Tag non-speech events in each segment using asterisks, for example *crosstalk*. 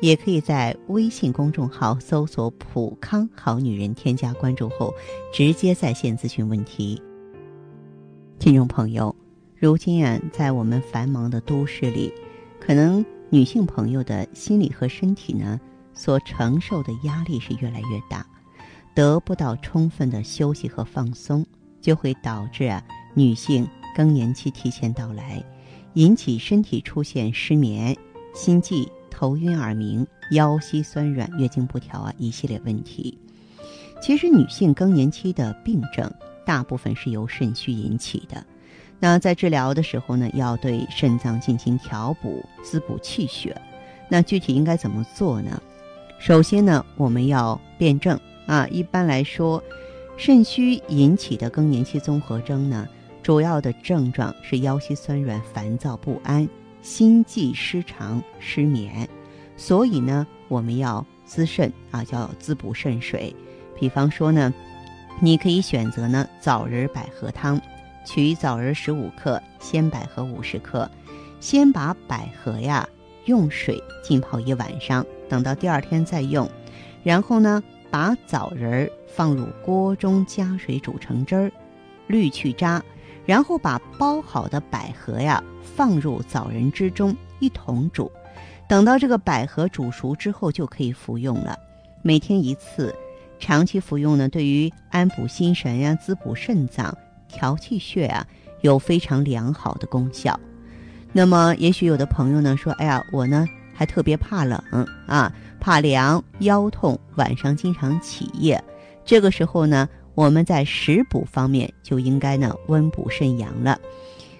也可以在微信公众号搜索“普康好女人”，添加关注后直接在线咨询问题。听众朋友，如今啊，在我们繁忙的都市里，可能女性朋友的心理和身体呢，所承受的压力是越来越大，得不到充分的休息和放松，就会导致啊，女性更年期提前到来，引起身体出现失眠、心悸、头晕耳鸣、腰膝酸软、月经不调啊一系列问题。其实，女性更年期的病症。大部分是由肾虚引起的，那在治疗的时候呢，要对肾脏进行调补、滋补气血。那具体应该怎么做呢？首先呢，我们要辨证啊。一般来说，肾虚引起的更年期综合征呢，主要的症状是腰膝酸软、烦躁不安、心悸失常、失眠。所以呢，我们要滋肾啊，叫滋补肾水。比方说呢。你可以选择呢枣仁百合汤，取枣仁十五克，鲜百合五十克，先把百合呀用水浸泡一晚上，等到第二天再用。然后呢，把枣仁放入锅中加水煮成汁儿，滤去渣，然后把包好的百合呀放入枣仁之中一同煮，等到这个百合煮熟之后就可以服用了。每天一次。长期服用呢，对于安补心神呀、滋补肾脏、调气血啊，有非常良好的功效。那么，也许有的朋友呢说：“哎呀，我呢还特别怕冷啊，怕凉、腰痛，晚上经常起夜。”这个时候呢，我们在食补方面就应该呢温补肾阳了。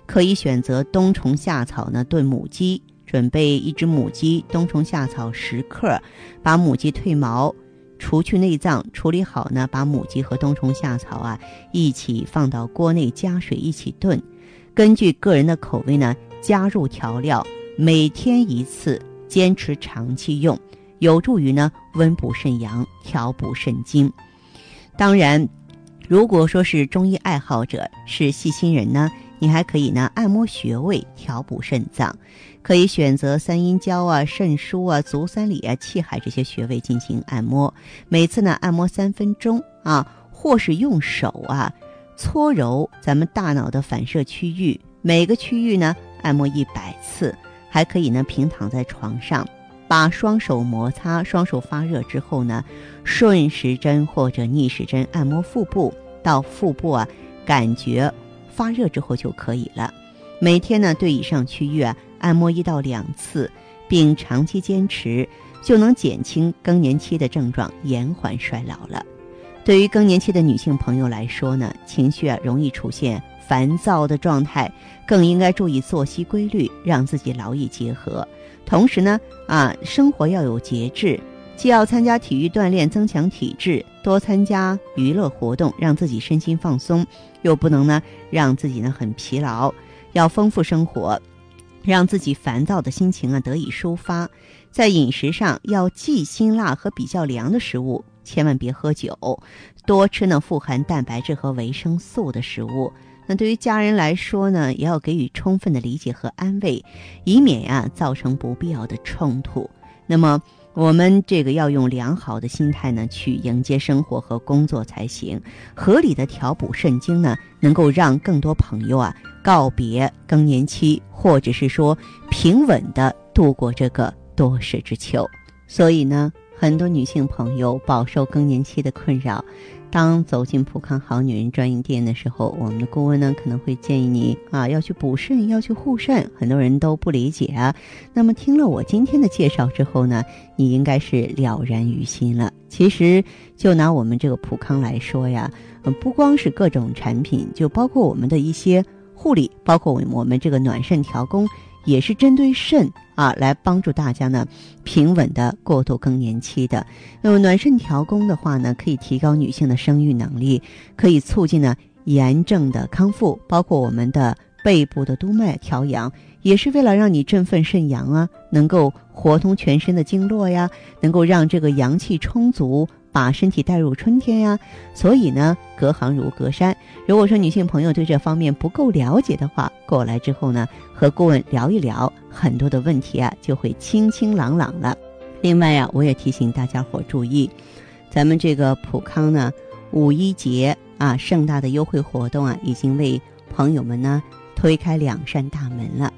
可以选择冬虫夏草呢炖母鸡，准备一只母鸡，冬虫夏草十克，把母鸡褪毛。除去内脏，处理好呢，把母鸡和冬虫夏草啊一起放到锅内，加水一起炖。根据个人的口味呢，加入调料，每天一次，坚持长期用，有助于呢温补肾阳，调补肾精。当然，如果说是中医爱好者，是细心人呢。你还可以呢，按摩穴位，调补肾脏，可以选择三阴交啊、肾腧啊、足三里啊、气海这些穴位进行按摩。每次呢，按摩三分钟啊，或是用手啊搓揉咱们大脑的反射区域，每个区域呢按摩一百次。还可以呢，平躺在床上，把双手摩擦，双手发热之后呢，顺时针或者逆时针按摩腹部，到腹部啊，感觉。发热之后就可以了，每天呢对以上区域啊按摩一到两次，并长期坚持，就能减轻更年期的症状，延缓衰老了。对于更年期的女性朋友来说呢，情绪啊容易出现烦躁的状态，更应该注意作息规律，让自己劳逸结合。同时呢，啊生活要有节制。既要参加体育锻炼增强体质，多参加娱乐活动让自己身心放松，又不能呢让自己呢很疲劳。要丰富生活，让自己烦躁的心情啊得以抒发。在饮食上要忌辛辣和比较凉的食物，千万别喝酒，多吃呢富含蛋白质和维生素的食物。那对于家人来说呢，也要给予充分的理解和安慰，以免呀造成不必要的冲突。那么。我们这个要用良好的心态呢，去迎接生活和工作才行。合理的调补肾精呢，能够让更多朋友啊告别更年期，或者是说平稳的度过这个多事之秋。所以呢，很多女性朋友饱受更年期的困扰。当走进普康好女人专营店的时候，我们的顾问呢可能会建议你啊要去补肾，要去护肾。很多人都不理解啊。那么听了我今天的介绍之后呢，你应该是了然于心了。其实就拿我们这个普康来说呀，不光是各种产品，就包括我们的一些护理，包括我们我们这个暖肾调宫。也是针对肾啊，来帮助大家呢平稳的过渡更年期的。那么暖肾调宫的话呢，可以提高女性的生育能力，可以促进呢炎症的康复，包括我们的背部的督脉调阳，也是为了让你振奋肾阳啊，能够活通全身的经络呀，能够让这个阳气充足。把身体带入春天呀，所以呢，隔行如隔山。如果说女性朋友对这方面不够了解的话，过来之后呢，和顾问聊一聊，很多的问题啊就会清清朗朗了。另外呀，我也提醒大家伙注意，咱们这个普康呢，五一节啊盛大的优惠活动啊，已经为朋友们呢推开两扇大门了。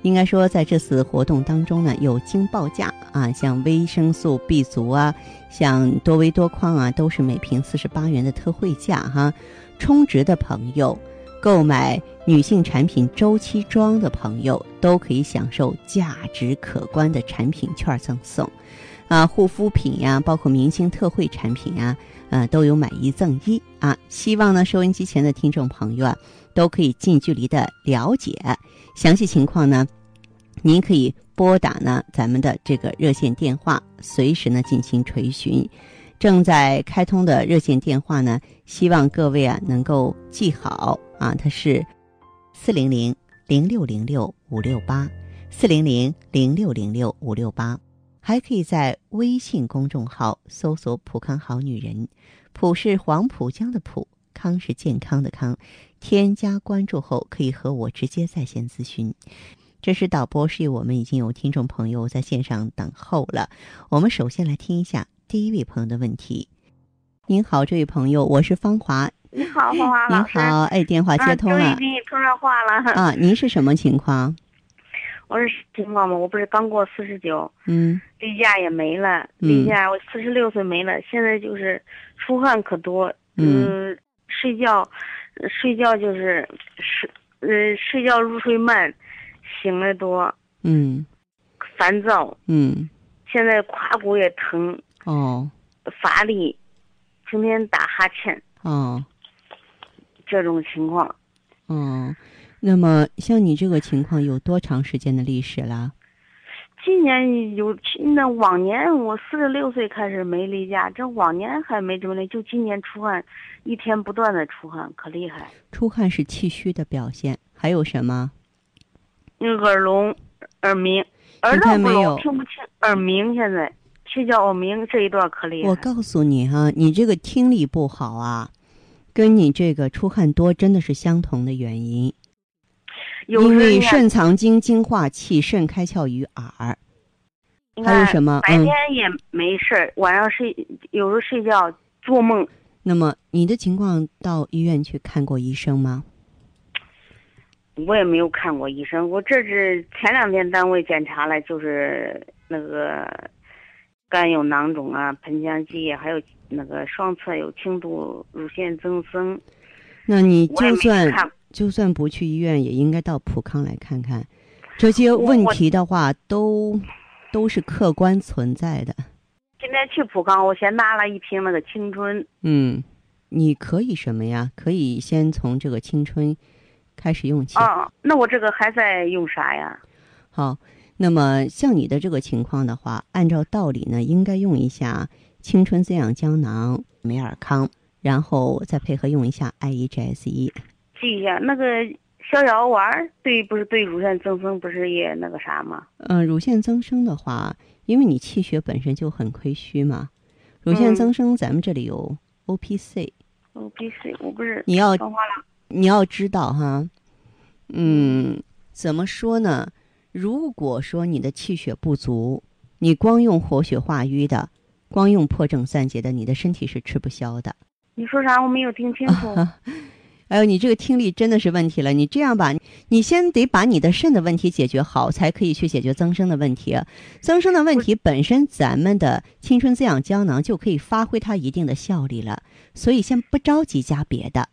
应该说，在这次活动当中呢，有惊报价啊，像维生素 B 族啊，像多维多矿啊，都是每瓶四十八元的特惠价哈。充值的朋友，购买女性产品周期装的朋友，都可以享受价值可观的产品券赠送。啊，护肤品呀，包括明星特惠产品啊，呃，都有买一赠一啊。希望呢，收音机前的听众朋友啊。都可以近距离的了解详细情况呢，您可以拨打呢咱们的这个热线电话，随时呢进行垂询。正在开通的热线电话呢，希望各位啊能够记好啊，它是四零零零六零六五六八，四零零零六零六五六八。还可以在微信公众号搜索“浦康好女人”，浦是黄浦江的浦。康是健康的康，添加关注后可以和我直接在线咨询。这是导播示意我们已经有听众朋友在线上等候了。我们首先来听一下第一位朋友的问题。您好，这位朋友，我是芳华。你好，芳华老师。您好，哎，电话接通了。终于给你通上话了。*laughs* 啊，您是什么情况？我是情况吗，我不是刚过四十九，嗯，例假也没了，例假我四十六岁没了，现在就是出汗可多，嗯。睡觉，睡觉就是睡，呃，睡觉入睡慢，醒的多，嗯，烦躁，嗯，现在胯骨也疼，哦，乏力，成天打哈欠，哦，这种情况，哦，那么像你这个情况有多长时间的历史了？今年有，那往年我四十六岁开始没例假，这往年还没这么累，就今年出汗，一天不断的出汗，可厉害。出汗是气虚的表现，还有什么？耳聋、耳鸣，耳朵不聋，听不清，耳鸣现在睡觉耳鸣这一段可厉害。我告诉你哈，你这个听力不好啊，跟你这个出汗多真的是相同的原因。因为肾藏精，精化气，肾开窍于耳。还有什么？白天也没事儿，晚上睡有时候睡觉做梦。那么你的情况到医院去看过医生吗？我也没有看过医生，我这是前两天单位检查了，就是那个肝有囊肿啊，盆腔积液，还有那个双侧有轻度乳腺增生。那你就算。就算不去医院，也应该到普康来看看。这些问题的话，都都是客观存在的。今天去普康，我先拿了一瓶那个青春。嗯，你可以什么呀？可以先从这个青春开始用起。啊，那我这个还在用啥呀？好，那么像你的这个情况的话，按照道理呢，应该用一下青春滋养胶囊、美尔康，然后再配合用一下 I E G S 一。记一下那个逍遥丸，对，不是对乳腺增生不是也那个啥吗？嗯，乳腺增生的话，因为你气血本身就很亏虚嘛，乳腺增生咱们这里有 O P C。O P C，我不是你要你要知道哈，嗯，怎么说呢？如果说你的气血不足，你光用活血化瘀的，光用破症散结的，你的身体是吃不消的。你说啥？我没有听清楚。*laughs* 还有你这个听力真的是问题了。你这样吧，你先得把你的肾的问题解决好，才可以去解决增生的问题。增生的问题本身，咱们的青春滋养胶囊就可以发挥它一定的效力了。所以先不着急加别的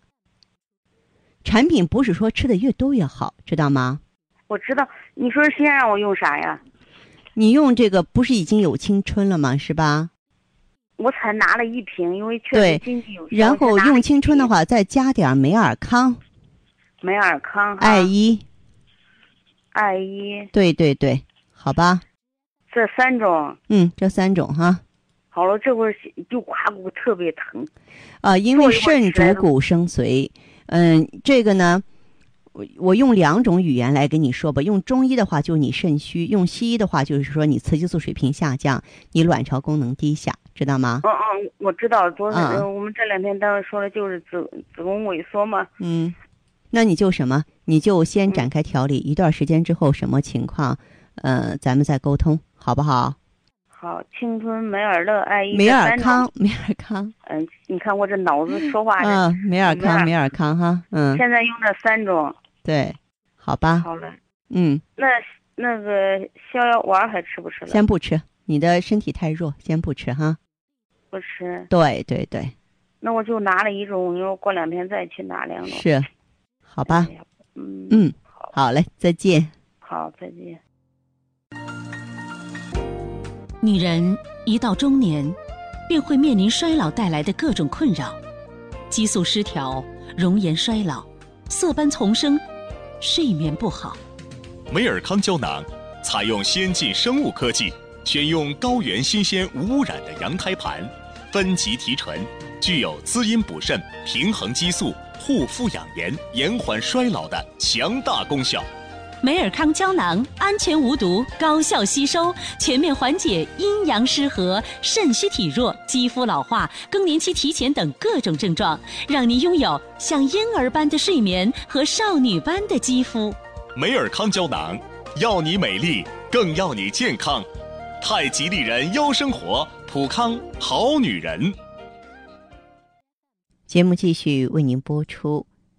产品，不是说吃的越多越好，知道吗？我知道。你说先让我用啥呀？你用这个不是已经有青春了吗？是吧？我才拿了一瓶，因为确实经济有然后用青春的话，再加点美尔康。美尔康。爱一。爱一。对对对，好吧。这三种。嗯，这三种哈。好了，这会儿就胯骨特别疼。啊，因为肾主骨生髓，嗯，这个呢，我我用两种语言来跟你说吧。用中医的话就是你肾虚，用西医的话就是说你雌激素水平下降，你卵巢功能低下，知道吗？嗯嗯，我知道，昨天、嗯我们这两天单位说的就是子子宫萎缩嘛。嗯，那你就什么？你就先展开调理，一段时间之后什么情况，呃，咱们再沟通，好不好？好，青春美尔乐爱伊梅尔康，梅尔康，嗯，你看我这脑子说话的，嗯，梅尔康，梅尔康哈，嗯，现在用这三种，对，好吧，好了。嗯，那那个逍遥丸还吃不吃了？先不吃，你的身体太弱，先不吃哈。不吃，对对对，那我就拿了一种，你说过两天再去拿两种。是，好吧嗯嗯，好，好嘞，再见。好，再见。女人一到中年，便会面临衰老带来的各种困扰，激素失调、容颜衰老、色斑丛生、睡眠不好。美尔康胶囊采用先进生物科技，选用高原新鲜无污染的羊胎盘，分级提纯，具有滋阴补肾、平衡激素、护肤养颜、延缓衰老的强大功效。美尔康胶囊安全无毒，高效吸收，全面缓解阴阳失和、肾虚体弱、肌肤老化、更年期提前等各种症状，让您拥有像婴儿般的睡眠和少女般的肌肤。美尔康胶囊，要你美丽，更要你健康。太极丽人优生活，普康好女人。节目继续为您播出。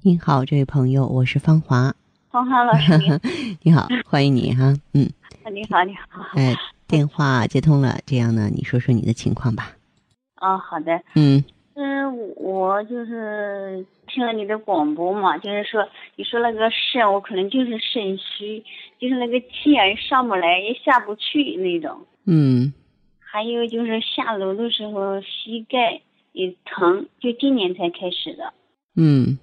您好，这位朋友，我是芳华。芳华老师 *laughs* 你好，欢迎你哈。嗯，你好，你好。哎，电话接通了，这样呢，你说说你的情况吧。啊，好的。嗯嗯，我就是听了你的广播嘛，就是说你说那个肾，我可能就是肾虚，就是那个气啊也上不来，也下不去那种。嗯还有就是下楼的时候膝盖也疼，就今年才开始的。嗯，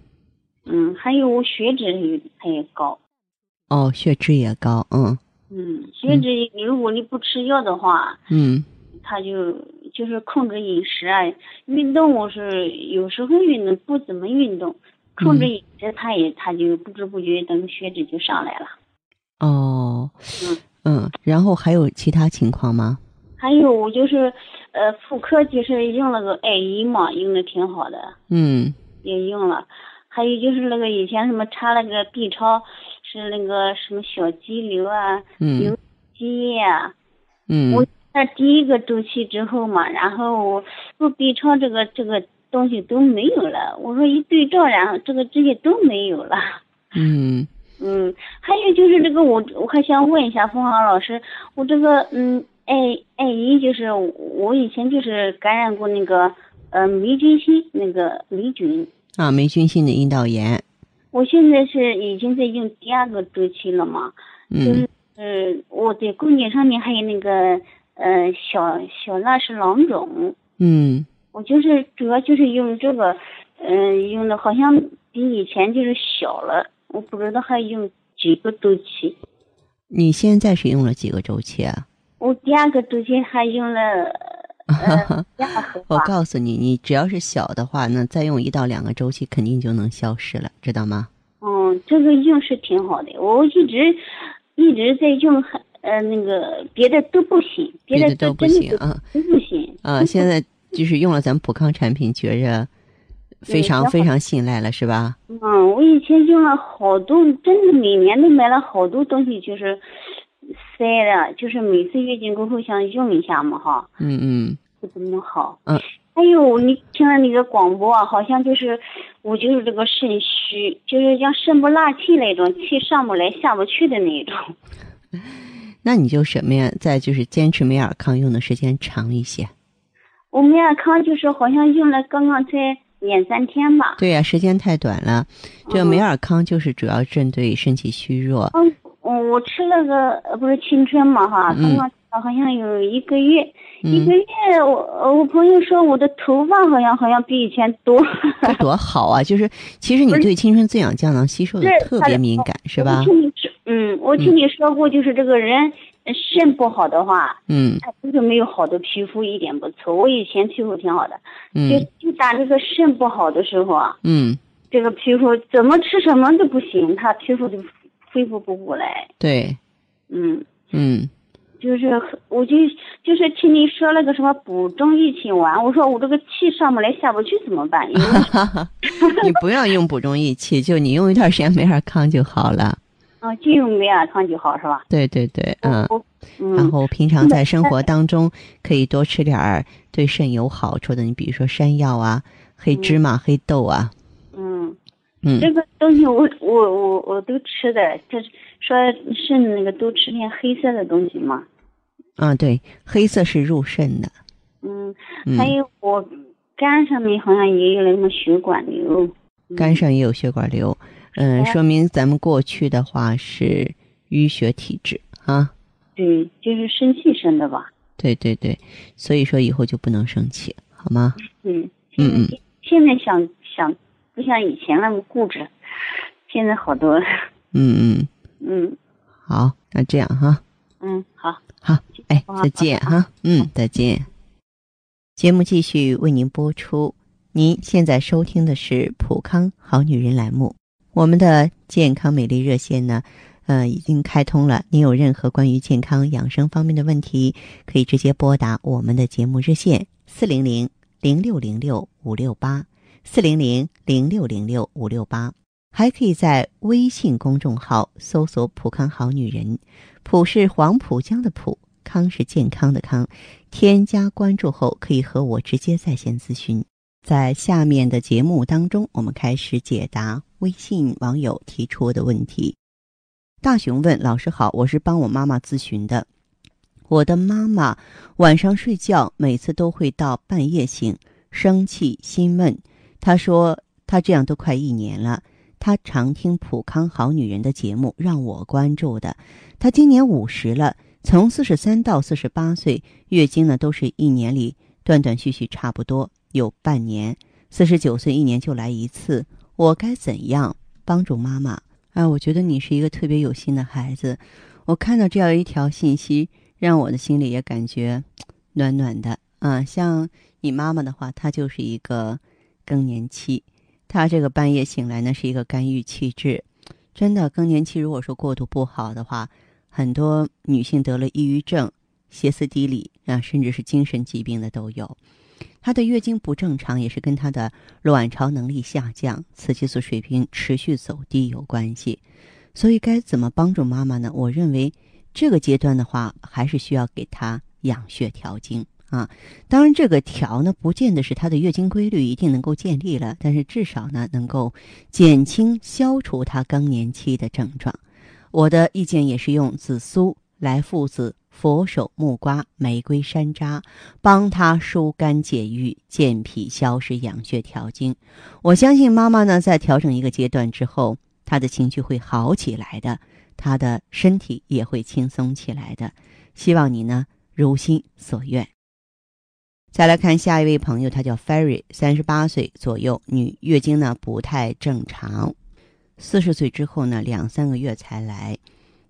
嗯，还有我血脂也它也高。哦，血脂也高，嗯嗯，血脂你如果你不吃药的话，嗯它就就是控制饮食啊，运动我是有时候运动不怎么运动，控制饮食它也它就不知不觉等血脂就上来了。哦嗯嗯，然后还有其他情况吗？还有我就是呃妇科就是用了个艾依嘛，用的挺好的，嗯也用了。还有就是那个以前什么查那个 B 超是那个什么小肌瘤啊、嗯有积液啊，嗯我在第一个周期之后嘛，然后我做 B 超这个这个东西都没有了。我说一对照，然后这个这些都没有了。嗯 *laughs* 嗯，还有就是这个我我还想问一下凤凰老师，我这个嗯艾艾依就是我以前就是感染过那个呃霉菌性那个霉菌，啊，霉菌性的阴道炎。我现在是已经在用第二个周期了嘛，就嗯是呃我的宫颈上面还有那个呃小小那是囊肿。嗯我就是主要就是用这个，嗯、用的好像比以前就是小了，我不知道还用几个周期。你现在是用了几个周期啊？我第二个周期还用了 *laughs* 我，告诉你，你只要是小的话，那再用一到两个周期，肯定就能消失了，知道吗？嗯，这个用是挺好的，我一直一直在用，呃，那个别的都不行，别的别的都不行啊都不行啊！现在就是用了咱普康产品，觉着 *laughs* 非常非常信赖了，是吧？嗯，我以前用了好多，真的每年都买了好多东西，就是塞的，就是每次月经过后想用一下嘛，哈。嗯嗯不怎么好。嗯。还有你听了那个广播啊，好像就是我就是这个肾虚，就是像肾不纳气那种，气上不来下不去的那种。*laughs* 那你就什么呀？再就是坚持美尔康用的时间长一些。我美尔康就是好像用了刚刚才两三天吧。对呀、时间太短了。这个嗯美尔康就是主要针对身体虚弱。嗯，我我吃那个呃不是青春嘛哈，嗯刚刚好像有一个月，一嗯个，月我呃我朋友说我的头发好像好像比以前多，这多好啊！就是其实你对青春滋养胶囊吸收的特别敏感，是吧我？听你说，嗯，我听你说过，就是这个人呃肾不好的话，嗯他就是没有好的皮肤，一点不错。我以前皮肤挺好的，就嗯就打这个肾不好的时候啊，嗯，这个皮肤怎么吃什么都不行，他皮肤就恢复不过来。对，嗯，嗯就是我就就是听你说那个什么补中益气丸，我说我这个气上不来下不去怎么办？*laughs* 你不要用补中益气，就你用一段时间梅尔康就好了。*laughs* 啊，就用梅尔康就好是吧？对对对，嗯。我然嗯后平常在生活当中可以多吃点儿对肾有好处的，你比如说山药啊、黑芝麻、黑豆啊，这个东西我我我我都吃的，就是说肾那个都吃点黑色的东西嘛。啊，对，黑色是入肾的，嗯，嗯还，有我肝上面好像也有那什么血管瘤。嗯肝上也有血管瘤，嗯，哎说明咱们过去的话是淤血体质啊，对，就是生气生的吧。对对对，所以说以后就不能生气，好吗？嗯嗯嗯现现在想想不像以前那么固执，现在好多了。嗯嗯，嗯 *laughs* 好，那这样哈，嗯，好。好，哎，再见哈，嗯，再见。节目继续为您播出。您现在收听的是《普康好女人》栏目，我们的健康美丽热线呢，呃，已经开通了。您有任何关于健康养生方面的问题，可以直接拨打我们的节目热线四零零零六零六五六八四零零零六零六五六八，还可以在微信公众号搜索“普康好女人”，普是黄浦江的浦，康是健康的康。添加关注后，可以和我直接在线咨询。在下面的节目当中，我们开始解答微信网友提出的问题。大熊问：“老师好，我是帮我妈妈咨询的。我的妈妈晚上睡觉每次都会到半夜醒，生气、心闷。她说她这样都快一年了。她常听普康好女人的节目，让我关注的。她今年五十了，从四十三到四十八岁，月经呢都是一年里断断续续，差不多有半年。四十九岁一年就来一次，我该怎样帮助妈妈？啊，我觉得你是一个特别有心的孩子。我看到这样一条信息，让我的心里也感觉暖暖的。啊，像你妈妈的话，她就是一个更年期，她这个半夜醒来呢是一个肝郁气滞。真的，更年期如果说过度不好的话，很多女性得了抑郁症、歇斯底里啊，甚至是精神疾病的都有。她的月经不正常，也是跟她的卵巢能力下降、雌激素水平持续走低有关系。所以该怎么帮助妈妈呢？我认为这个阶段的话，还是需要给她养血调经啊。当然，这个调呢，不见得是她的月经规律一定能够建立了，但是至少呢，能够减轻、消除她更年期的症状。我的意见也是用紫苏、莱附子、佛手、木瓜、玫瑰山楂，帮她疏肝解郁、健脾消食、养血调经。我相信妈妈呢，在调整一个阶段之后，她的情绪会好起来的，她的身体也会轻松起来的。希望你呢如心所愿。再来看下一位朋友，她叫 Ferry，三十八岁左右，女，月经呢不太正常。四十岁之后呢，两三个月才来，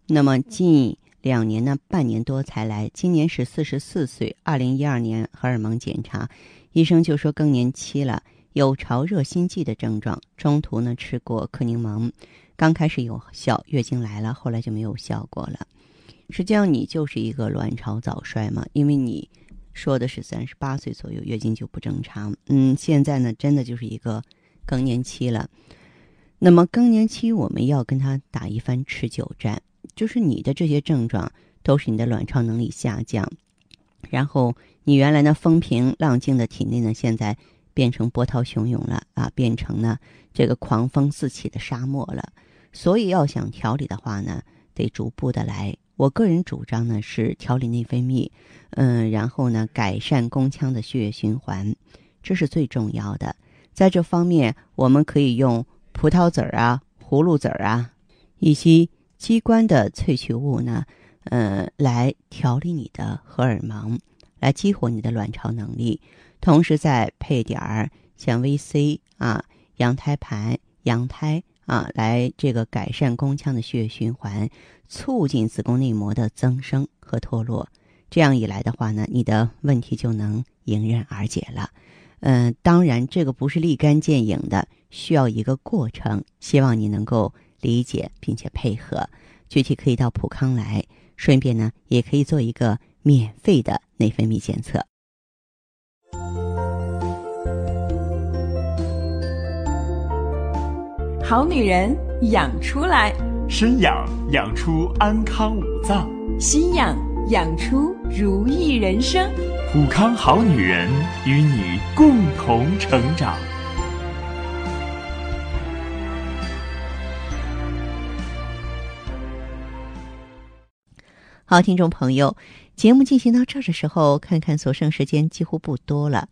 那么近两年呢，半年多才来。今年是四十四岁，二零一二年荷尔蒙检查，医生就说更年期了，有潮热心悸的症状。中途呢吃过克宁蒙，刚开始有效，月经来了，后来就没有效果了。实际上你就是一个卵巢早衰嘛，因为你说的是三十八岁左右月经就不正常，嗯，现在呢真的就是一个更年期了。那么更年期我们要跟他打一番持久战，就是你的这些症状都是你的卵巢能力下降，然后你原来呢风平浪静的体内呢，现在变成波涛汹涌了啊，变成呢这个狂风四起的沙漠了。所以要想调理的话呢，得逐步的来。我个人主张呢是调理内分泌，嗯，然后呢改善宫腔的血液循环，这是最重要的。在这方面，我们可以用葡萄籽儿啊、葫芦籽儿啊以及鸡冠的萃取物呢，呃，来调理你的荷尔蒙，来激活你的卵巢能力，同时再配点儿像 VC 啊、羊胎盘、羊胎啊，来这个改善宫腔的血液循环，促进子宫内膜的增生和脱落。这样一来的话呢，你的问题就能迎刃而解了。嗯、当然这个不是立竿见影的，需要一个过程。希望你能够理解并且配合。具体可以到普康来，顺便呢也可以做一个免费的内分泌检测。好女人养出来，身养养出安康五脏，心养养出如意人生。普康好女人与你共同成长。好，听众朋友，节目进行到这儿的时候，看看所剩时间几乎不多了。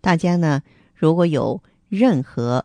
大家呢，如果有任何